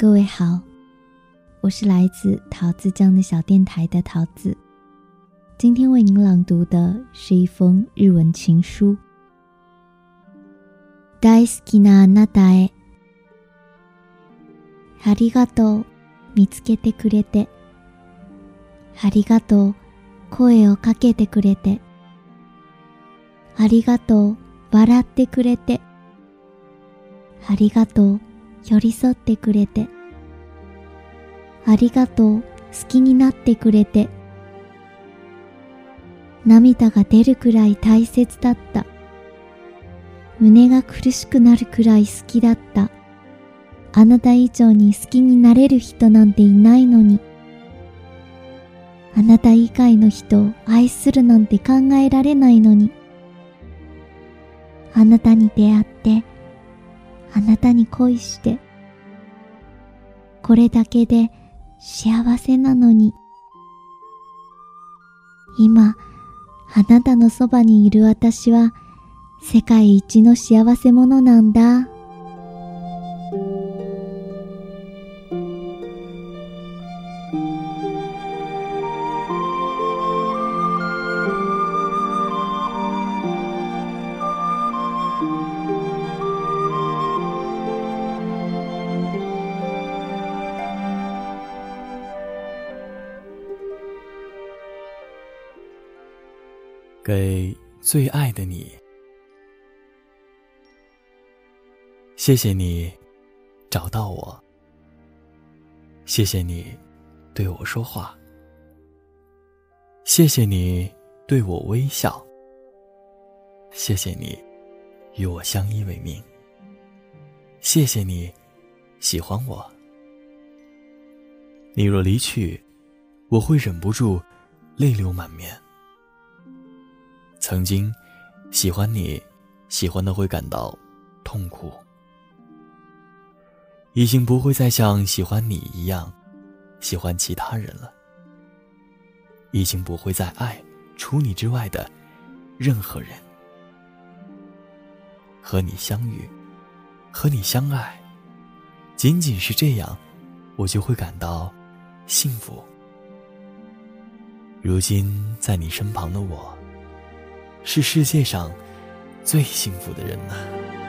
各位好，我是来自桃子酱的小电台的桃子。今天为您朗读的是一封日文情书。大好きなあなたへ、ありがとう見つけてくれて、ありがとう声をかけてくれて、ありがとう笑ってくれて、ありがとう 寄り添ってくれて、ありがとう好きになってくれて、涙が出るくらい大切だった。胸が苦しくなるくらい好きだった。あなた以上に好きになれる人なんていないのに。あなた以外の人を愛するなんて考えられないのに。あなたに出会って、あなたに恋して、これだけで幸せなのに。今、あなたのそばにいる私は世界一の幸せ者なんだ。给最爱的你，谢谢你找到我，谢谢你对我说话，谢谢你对我微笑，谢谢你与我相依为命，谢谢你喜欢我。你若离去，我会忍不住泪流满面。曾经，喜欢你，喜欢的会感到痛苦。已经不会再像喜欢你一样，喜欢其他人了。已经不会再爱除你之外的任何人。和你相遇，和你相爱，仅仅是这样，我就会感到幸福。如今在你身旁的我。是世界上最幸福的人了。